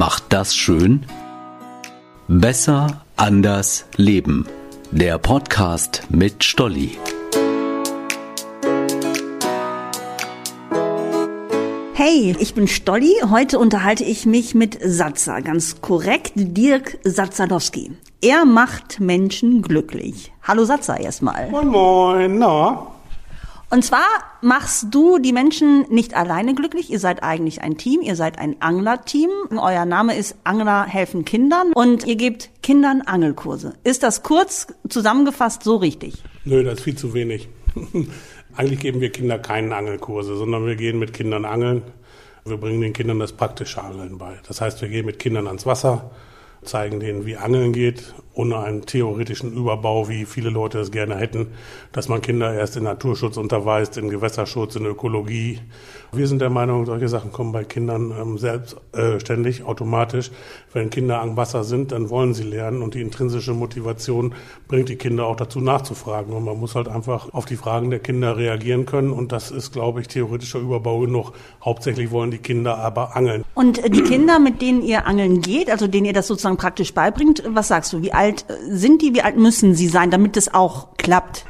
macht das schön? Besser, anders, leben. Der Podcast mit Stolli. Hey, ich bin Stolli. Heute unterhalte ich mich mit Satzer, ganz korrekt, Dirk Satzadowski. Er macht Menschen glücklich. Hallo Satzer erstmal. Moin Moin, na? Und zwar machst du die Menschen nicht alleine glücklich. Ihr seid eigentlich ein Team. Ihr seid ein Anglerteam. Euer Name ist Angler helfen Kindern und ihr gebt Kindern Angelkurse. Ist das kurz zusammengefasst so richtig? Nö, das ist viel zu wenig. Eigentlich geben wir Kinder keinen Angelkurse, sondern wir gehen mit Kindern angeln. Wir bringen den Kindern das praktische Angeln bei. Das heißt, wir gehen mit Kindern ans Wasser, zeigen denen, wie Angeln geht, ohne einen theoretischen Überbau, wie viele Leute es gerne hätten, dass man Kinder erst in Naturschutz unterweist, in Gewässerschutz, in Ökologie. Wir sind der Meinung, solche Sachen kommen bei Kindern ähm, selbstständig, automatisch. Wenn Kinder am Wasser sind, dann wollen sie lernen und die intrinsische Motivation bringt die Kinder auch dazu nachzufragen. Und man muss halt einfach auf die Fragen der Kinder reagieren können und das ist, glaube ich, theoretischer Überbau genug. Hauptsächlich wollen die Kinder aber angeln. Und die Kinder, mit denen ihr angeln geht, also denen ihr das sozusagen praktisch beibringt, was sagst du, wie alt sind die, wie alt müssen sie sein, damit es auch klappt?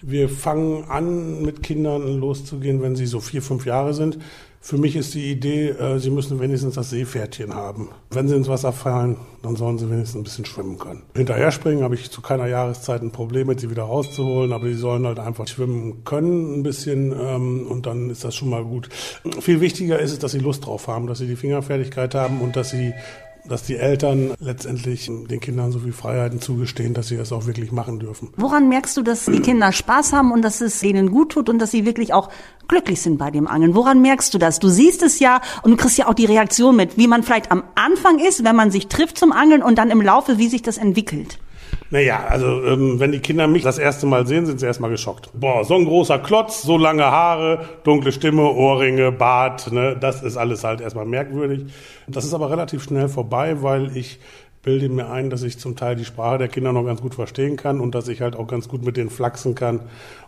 Wir fangen an, mit Kindern loszugehen, wenn sie so vier, fünf Jahre sind. Für mich ist die Idee, äh, sie müssen wenigstens das Seepferdchen haben. Wenn sie ins Wasser fallen, dann sollen sie wenigstens ein bisschen schwimmen können. Hinterher springen habe ich zu keiner Jahreszeit ein Problem mit, sie wieder rauszuholen, aber die sollen halt einfach schwimmen können ein bisschen ähm, und dann ist das schon mal gut. Viel wichtiger ist es, dass sie Lust drauf haben, dass sie die Fingerfertigkeit haben und dass sie dass die Eltern letztendlich den Kindern so viel Freiheiten zugestehen, dass sie das auch wirklich machen dürfen. Woran merkst du, dass die Kinder Spaß haben und dass es denen gut tut und dass sie wirklich auch glücklich sind bei dem Angeln? Woran merkst du das? Du siehst es ja und du kriegst ja auch die Reaktion mit, wie man vielleicht am Anfang ist, wenn man sich trifft zum Angeln und dann im Laufe, wie sich das entwickelt. Naja, also ähm, wenn die Kinder mich das erste Mal sehen, sind sie erstmal geschockt. Boah, so ein großer Klotz, so lange Haare, dunkle Stimme, Ohrringe, Bart, ne, das ist alles halt erstmal merkwürdig. Das ist aber relativ schnell vorbei, weil ich bilde mir ein, dass ich zum Teil die Sprache der Kinder noch ganz gut verstehen kann und dass ich halt auch ganz gut mit denen flachsen kann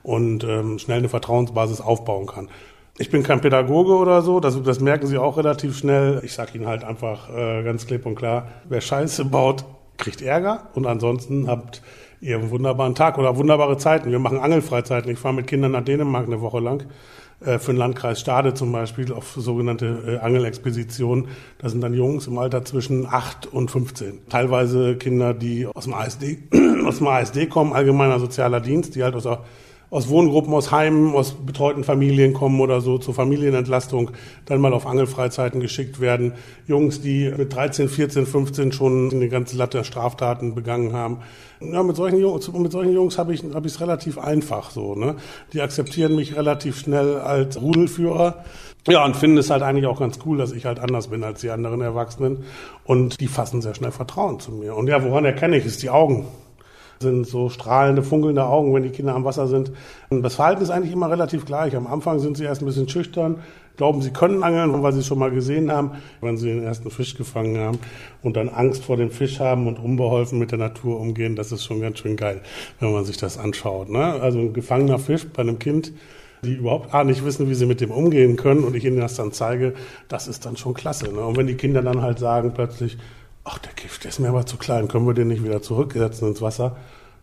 und ähm, schnell eine Vertrauensbasis aufbauen kann. Ich bin kein Pädagoge oder so, das, das merken sie auch relativ schnell. Ich sage ihnen halt einfach äh, ganz klipp und klar, wer Scheiße baut, kriegt Ärger und ansonsten habt ihr einen wunderbaren Tag oder wunderbare Zeiten. Wir machen Angelfreizeiten. Ich fahre mit Kindern nach Dänemark eine Woche lang äh, für den Landkreis Stade zum Beispiel auf sogenannte äh, Angelexpeditionen. Das sind dann Jungs im Alter zwischen 8 und 15. Teilweise Kinder, die aus dem ASD, aus dem ASD kommen, allgemeiner sozialer Dienst, die halt aus der aus Wohngruppen, aus Heimen, aus betreuten Familien kommen oder so zur Familienentlastung dann mal auf Angelfreizeiten geschickt werden. Jungs, die mit 13, 14, 15 schon eine ganze Latte Straftaten begangen haben. Ja, mit solchen Jungs, mit solchen Jungs habe ich habe ich es relativ einfach so. Ne? Die akzeptieren mich relativ schnell als Rudelführer. Ja, und finden es halt eigentlich auch ganz cool, dass ich halt anders bin als die anderen Erwachsenen. Und die fassen sehr schnell Vertrauen zu mir. Und ja, woran erkenne ich es? Die Augen sind so strahlende, funkelnde Augen, wenn die Kinder am Wasser sind. Und das Verhalten ist eigentlich immer relativ gleich. Am Anfang sind sie erst ein bisschen schüchtern, glauben, sie können angeln, weil sie es schon mal gesehen haben, wenn sie den ersten Fisch gefangen haben und dann Angst vor dem Fisch haben und unbeholfen mit der Natur umgehen. Das ist schon ganz schön geil, wenn man sich das anschaut. Ne? Also ein gefangener Fisch bei einem Kind, die überhaupt A, nicht wissen, wie sie mit dem umgehen können und ich ihnen das dann zeige, das ist dann schon klasse. Ne? Und wenn die Kinder dann halt sagen plötzlich, ach, der Gift, der ist mir aber zu klein, können wir den nicht wieder zurücksetzen ins Wasser?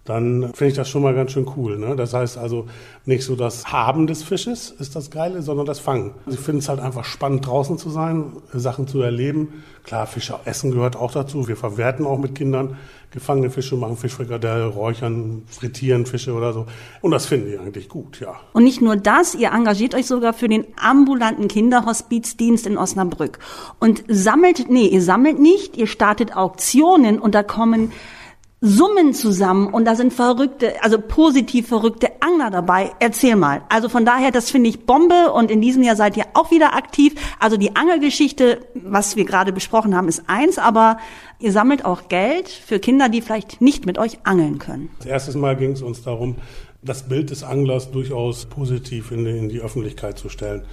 Dann finde ich das schon mal ganz schön cool. Ne? Das heißt also nicht so das Haben des Fisches ist das Geile, sondern das Fangen. Ich finde es halt einfach spannend, draußen zu sein, Sachen zu erleben. Klar, Fische essen gehört auch dazu. Wir verwerten auch mit Kindern gefangene Fische, machen Fischfrikadelle, räuchern, frittieren Fische oder so. Und das finden die eigentlich gut, ja. Und nicht nur das, ihr engagiert euch sogar für den ambulanten Kinderhospizdienst in Osnabrück. Und sammelt, nee, ihr sammelt nicht, ihr startet Auktionen und da kommen Summen zusammen und da sind verrückte, also positiv verrückte Angler dabei. Erzähl mal. Also von daher, das finde ich Bombe und in diesem Jahr seid ihr auch wieder aktiv. Also die Angelgeschichte, was wir gerade besprochen haben, ist eins, aber ihr sammelt auch Geld für Kinder, die vielleicht nicht mit euch angeln können. Das erste Mal ging es uns darum, das Bild des Anglers durchaus positiv in die, in die Öffentlichkeit zu stellen.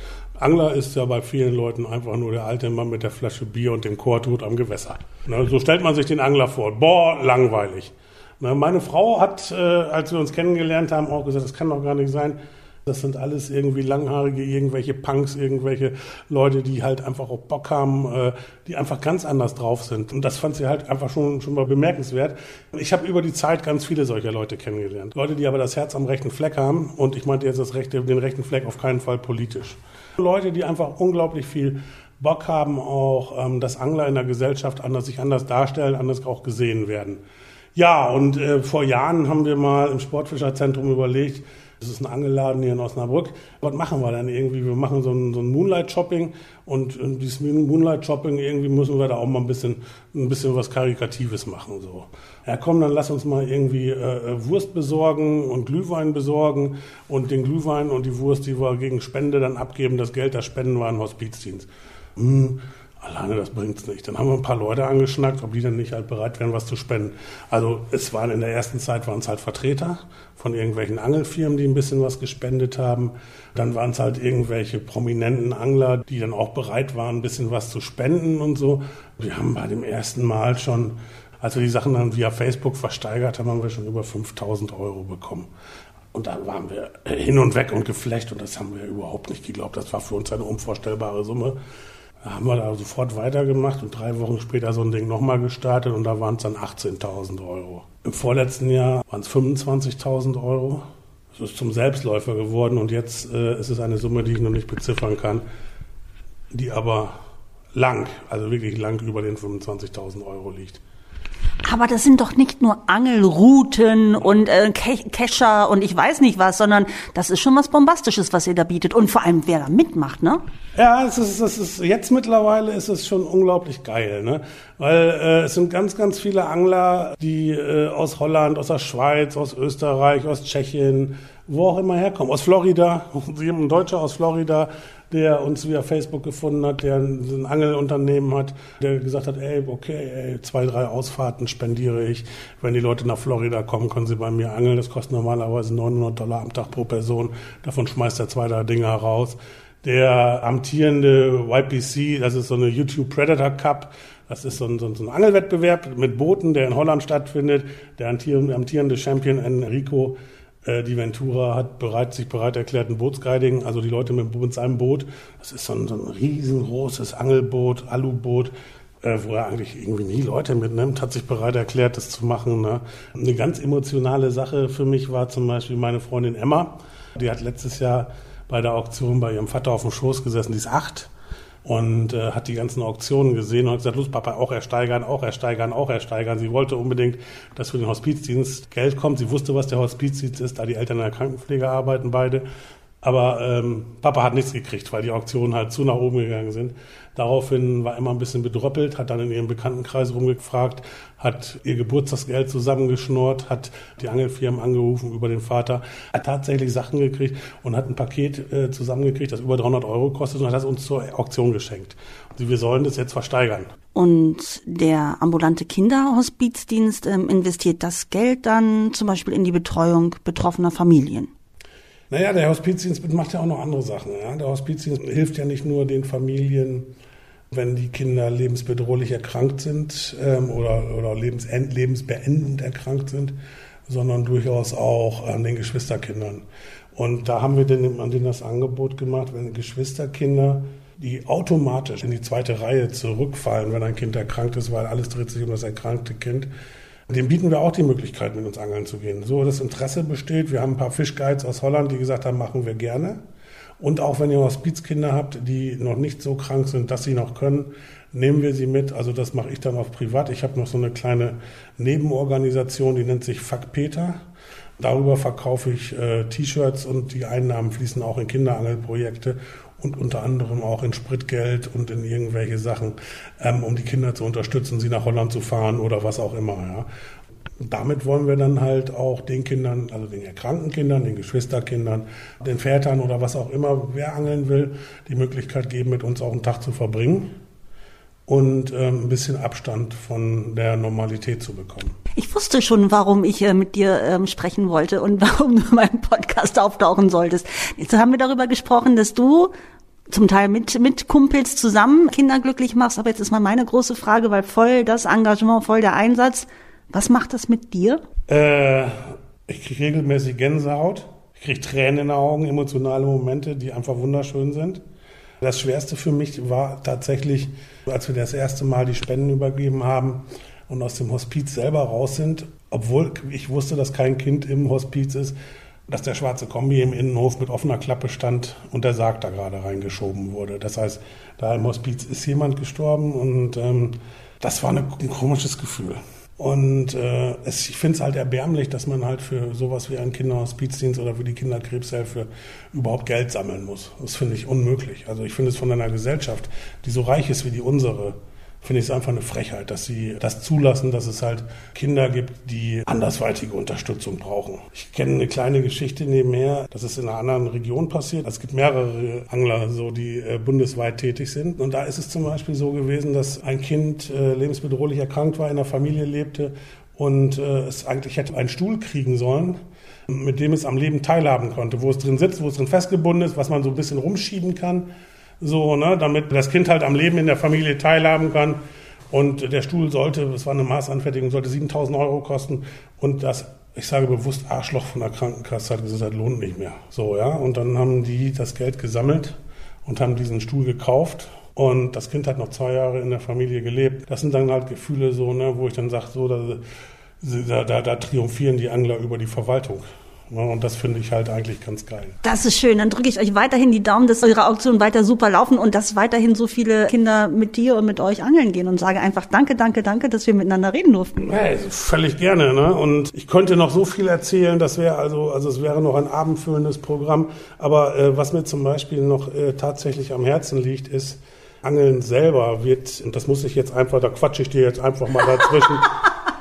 Angler ist ja bei vielen Leuten einfach nur der alte Mann mit der Flasche Bier und dem Korthut am Gewässer. Ne, so stellt man sich den Angler vor. Boah, langweilig. Ne, meine Frau hat, äh, als wir uns kennengelernt haben, auch gesagt, das kann doch gar nicht sein. Das sind alles irgendwie langhaarige, irgendwelche Punks, irgendwelche Leute, die halt einfach auch Bock haben, äh, die einfach ganz anders drauf sind. Und das fand sie halt einfach schon, schon mal bemerkenswert. Ich habe über die Zeit ganz viele solcher Leute kennengelernt. Leute, die aber das Herz am rechten Fleck haben. Und ich meinte jetzt das rechte, den rechten Fleck auf keinen Fall politisch. Leute, die einfach unglaublich viel Bock haben, auch ähm, dass Angler in der Gesellschaft anders sich anders darstellen, anders auch gesehen werden. Ja, und äh, vor Jahren haben wir mal im Sportfischerzentrum überlegt, das ist ein Angelladen hier in Osnabrück. Was machen wir dann irgendwie? Wir machen so ein, so ein Moonlight-Shopping und, und dieses Moonlight-Shopping, irgendwie müssen wir da auch mal ein bisschen, ein bisschen was Karikatives machen. So. Ja komm, dann lass uns mal irgendwie äh, äh, Wurst besorgen und Glühwein besorgen und den Glühwein und die Wurst, die wir gegen Spende dann abgeben, das Geld, das spenden wir an Hospizdienst. Hm, Alleine das bringt's nicht. Dann haben wir ein paar Leute angeschnackt, ob die dann nicht halt bereit wären, was zu spenden. Also es waren in der ersten Zeit waren es halt Vertreter von irgendwelchen Angelfirmen, die ein bisschen was gespendet haben. Dann waren es halt irgendwelche prominenten Angler, die dann auch bereit waren, ein bisschen was zu spenden und so. Wir haben bei dem ersten Mal schon, als wir die Sachen dann via Facebook versteigert haben, haben wir schon über 5000 Euro bekommen. Und da waren wir hin und weg und geflecht und das haben wir überhaupt nicht geglaubt. Das war für uns eine unvorstellbare Summe. Da haben wir da sofort weitergemacht und drei Wochen später so ein Ding nochmal gestartet und da waren es dann 18.000 Euro. Im vorletzten Jahr waren es 25.000 Euro. Es ist zum Selbstläufer geworden und jetzt äh, ist es eine Summe, die ich noch nicht beziffern kann, die aber lang, also wirklich lang über den 25.000 Euro liegt. Aber das sind doch nicht nur Angelrouten und äh, Kescher und ich weiß nicht was, sondern das ist schon was Bombastisches, was ihr da bietet. Und vor allem, wer da mitmacht, ne? Ja, es ist, es ist, jetzt mittlerweile ist es schon unglaublich geil, ne? Weil äh, es sind ganz, ganz viele Angler, die äh, aus Holland, aus der Schweiz, aus Österreich, aus Tschechien, wo auch immer herkommen. Aus Florida, ein Deutscher aus Florida, der uns via Facebook gefunden hat, der ein Angelunternehmen hat, der gesagt hat, ey, okay, ey, zwei, drei Ausfahrten spendiere ich. Wenn die Leute nach Florida kommen, können sie bei mir angeln. Das kostet normalerweise 900 Dollar am Tag pro Person. Davon schmeißt er zwei, drei Dinge heraus. Der amtierende YPC, das ist so eine YouTube Predator Cup, das ist so ein, so ein, Angelwettbewerb mit Booten, der in Holland stattfindet. Der amtierende Champion Enrico die Ventura hat bereit, sich bereit erklärt, ein Bootsguiding, also die Leute mit, mit seinem Boot. Das ist so ein, so ein riesengroßes Angelboot, Aluboot, äh, wo er eigentlich irgendwie nie Leute mitnimmt, hat sich bereit erklärt, das zu machen. Ne? Eine ganz emotionale Sache für mich war zum Beispiel meine Freundin Emma. Die hat letztes Jahr bei der Auktion bei ihrem Vater auf dem Schoß gesessen, die ist acht und äh, hat die ganzen Auktionen gesehen und hat gesagt, los Papa, auch ersteigern, auch ersteigern, auch ersteigern. Sie wollte unbedingt, dass für den Hospizdienst Geld kommt. Sie wusste, was der Hospizdienst ist, da die Eltern in der Krankenpflege arbeiten beide. Aber ähm, Papa hat nichts gekriegt, weil die Auktionen halt zu nach oben gegangen sind. Daraufhin war Emma ein bisschen bedroppelt, hat dann in ihrem Bekanntenkreis rumgefragt, hat ihr Geburtstagsgeld zusammengeschnurrt, hat die Angelfirmen angerufen über den Vater, hat tatsächlich Sachen gekriegt und hat ein Paket äh, zusammengekriegt, das über 300 Euro kostet und hat das uns zur Auktion geschenkt. Und wir sollen das jetzt versteigern. Und der ambulante Kinderhospizdienst ähm, investiert das Geld dann zum Beispiel in die Betreuung betroffener Familien. Naja, der Hospizdienst macht ja auch noch andere Sachen. Ja? Der Hospizdienst hilft ja nicht nur den Familien, wenn die Kinder lebensbedrohlich erkrankt sind ähm, oder, oder lebensend, lebensbeendend erkrankt sind, sondern durchaus auch an den Geschwisterkindern. Und da haben wir denn an denen das Angebot gemacht, wenn Geschwisterkinder, die automatisch in die zweite Reihe zurückfallen, wenn ein Kind erkrankt ist, weil alles dreht sich um das erkrankte Kind, dem bieten wir auch die Möglichkeit, mit uns angeln zu gehen. So das Interesse besteht. Wir haben ein paar Fischguides aus Holland, die gesagt haben, machen wir gerne. Und auch wenn ihr Hospizkinder habt, die noch nicht so krank sind, dass sie noch können, nehmen wir sie mit. Also das mache ich dann auch privat. Ich habe noch so eine kleine Nebenorganisation, die nennt sich Fuck Peter. Darüber verkaufe ich äh, T-Shirts und die Einnahmen fließen auch in Kinderangelprojekte und unter anderem auch in Spritgeld und in irgendwelche Sachen, ähm, um die Kinder zu unterstützen, sie nach Holland zu fahren oder was auch immer. Ja. Damit wollen wir dann halt auch den Kindern, also den erkrankten Kindern, den Geschwisterkindern, den Vätern oder was auch immer, wer angeln will, die Möglichkeit geben, mit uns auch einen Tag zu verbringen und ähm, ein bisschen Abstand von der Normalität zu bekommen. Ich wusste schon, warum ich äh, mit dir ähm, sprechen wollte und warum du in meinem Podcast auftauchen solltest. Jetzt haben wir darüber gesprochen, dass du zum Teil mit, mit Kumpels zusammen Kinder glücklich machst. Aber jetzt ist mal meine große Frage, weil voll das Engagement, voll der Einsatz. Was macht das mit dir? Äh, ich kriege regelmäßig Gänsehaut. Ich kriege Tränen in den Augen, emotionale Momente, die einfach wunderschön sind. Das Schwerste für mich war tatsächlich, als wir das erste Mal die Spenden übergeben haben und aus dem Hospiz selber raus sind, obwohl ich wusste, dass kein Kind im Hospiz ist, dass der schwarze Kombi im Innenhof mit offener Klappe stand und der Sarg da gerade reingeschoben wurde. Das heißt, da im Hospiz ist jemand gestorben und ähm, das war eine, ein komisches Gefühl. Und äh, es, ich finde es halt erbärmlich, dass man halt für sowas wie einen Kinderhospizdienst oder für die Kinderkrebshilfe überhaupt Geld sammeln muss. Das finde ich unmöglich. Also ich finde es von einer Gesellschaft, die so reich ist wie die unsere, finde ich es einfach eine Frechheit, dass sie das zulassen, dass es halt Kinder gibt, die andersweitige Unterstützung brauchen. Ich kenne eine kleine Geschichte nebenher, das ist in einer anderen Region passiert. Es gibt mehrere Angler, so die äh, bundesweit tätig sind. Und da ist es zum Beispiel so gewesen, dass ein Kind äh, lebensbedrohlich erkrankt war, in der Familie lebte und äh, es eigentlich hätte einen Stuhl kriegen sollen mit dem es am Leben teilhaben konnte, wo es drin sitzt, wo es drin festgebunden ist, was man so ein bisschen rumschieben kann so, ne, damit das Kind halt am Leben in der Familie teilhaben kann. Und der Stuhl sollte, das war eine Maßanfertigung, sollte 7000 Euro kosten. Und das, ich sage bewusst, Arschloch von der Krankenkasse hat gesagt, das lohnt nicht mehr. So, ja. Und dann haben die das Geld gesammelt und haben diesen Stuhl gekauft. Und das Kind hat noch zwei Jahre in der Familie gelebt. Das sind dann halt Gefühle so, ne, wo ich dann sage, so, da, da, da triumphieren die Angler über die Verwaltung. Und das finde ich halt eigentlich ganz geil. Das ist schön. Dann drücke ich euch weiterhin die Daumen, dass eure Auktionen weiter super laufen und dass weiterhin so viele Kinder mit dir und mit euch angeln gehen und sage einfach danke, danke, danke, dass wir miteinander reden durften. Hey, völlig gerne. Ne? Und ich könnte noch so viel erzählen. Das wäre also, also es wäre noch ein abendfüllendes Programm. Aber äh, was mir zum Beispiel noch äh, tatsächlich am Herzen liegt, ist, Angeln selber wird, und das muss ich jetzt einfach, da quatsche ich dir jetzt einfach mal dazwischen.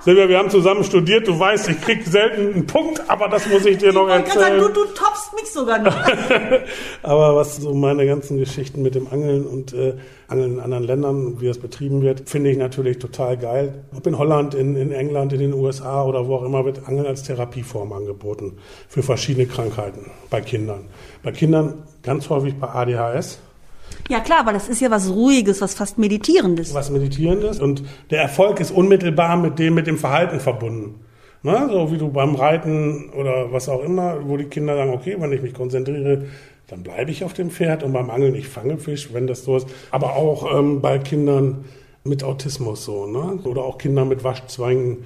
Silvia, wir haben zusammen studiert. Du weißt, ich krieg selten einen Punkt, aber das muss ich dir noch erzählen. Sagen, du, du toppst mich sogar noch. aber was so meine ganzen Geschichten mit dem Angeln und äh, Angeln in anderen Ländern, wie das betrieben wird, finde ich natürlich total geil. Ob in Holland, in, in England, in den USA oder wo auch immer wird Angeln als Therapieform angeboten für verschiedene Krankheiten bei Kindern. Bei Kindern ganz häufig bei ADHS ja klar, weil das ist ja was Ruhiges, was fast Meditierendes. Was Meditierendes und der Erfolg ist unmittelbar mit dem, mit dem Verhalten verbunden. Na, so wie du beim Reiten oder was auch immer, wo die Kinder sagen, okay, wenn ich mich konzentriere, dann bleibe ich auf dem Pferd und beim Angeln, ich fange Fisch, wenn das so ist. Aber auch ähm, bei Kindern mit Autismus so, ne? oder auch Kinder mit Waschzwängen,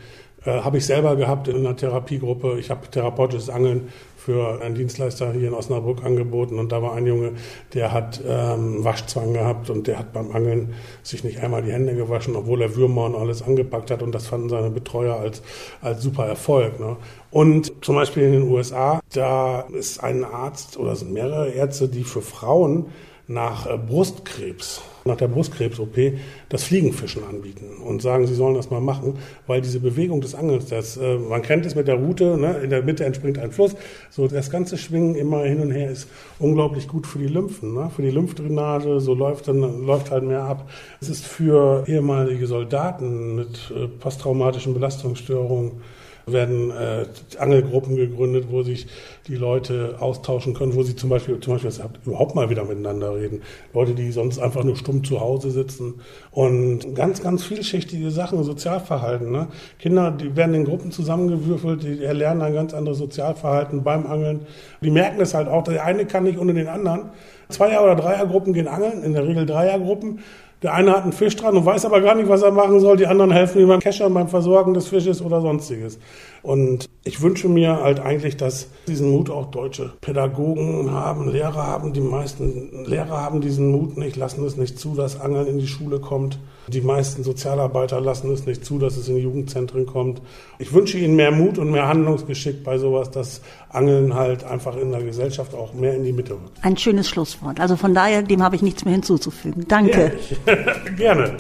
äh, habe ich selber gehabt in einer Therapiegruppe. Ich habe therapeutisches Angeln für einen Dienstleister hier in Osnabrück angeboten und da war ein Junge, der hat ähm, Waschzwang gehabt und der hat beim Angeln sich nicht einmal die Hände gewaschen, obwohl er Würmer und alles angepackt hat und das fanden seine Betreuer als, als super Erfolg. Ne? Und zum Beispiel in den USA, da ist ein Arzt oder sind mehrere Ärzte, die für Frauen nach äh, Brustkrebs, nach der Brustkrebs-OP, das Fliegenfischen anbieten und sagen, sie sollen das mal machen, weil diese Bewegung des Angelns, das, äh, man kennt es mit der Route, ne, in der Mitte entspringt ein Fluss, so das ganze Schwingen immer hin und her ist unglaublich gut für die Lymphen, ne, für die Lymphdrainage, so läuft dann läuft halt mehr ab. Es ist für ehemalige Soldaten mit äh, posttraumatischen Belastungsstörungen werden äh, Angelgruppen gegründet, wo sich die Leute austauschen können, wo sie zum Beispiel, zum Beispiel überhaupt mal wieder miteinander reden. Leute, die sonst einfach nur stumm zu Hause sitzen und ganz, ganz vielschichtige Sachen, Sozialverhalten. Ne? Kinder, die werden in Gruppen zusammengewürfelt, die erlernen ein ganz anderes Sozialverhalten beim Angeln. Die merken es halt auch, der eine kann nicht ohne den anderen. Zweier- oder Dreiergruppen gehen angeln, in der Regel Dreiergruppen. Der eine hat einen Fisch dran und weiß aber gar nicht, was er machen soll. Die anderen helfen ihm beim Keschern, beim Versorgen des Fisches oder sonstiges. Und ich wünsche mir halt eigentlich, dass diesen Mut auch deutsche Pädagogen haben, Lehrer haben. Die meisten Lehrer haben diesen Mut nicht, lassen es nicht zu, dass Angeln in die Schule kommt. Die meisten Sozialarbeiter lassen es nicht zu, dass es in Jugendzentren kommt. Ich wünsche ihnen mehr Mut und mehr Handlungsgeschick bei sowas, dass Angeln halt einfach in der Gesellschaft auch mehr in die Mitte rückt. Ein schönes Schlusswort. Also von daher, dem habe ich nichts mehr hinzuzufügen. Danke. Gerne.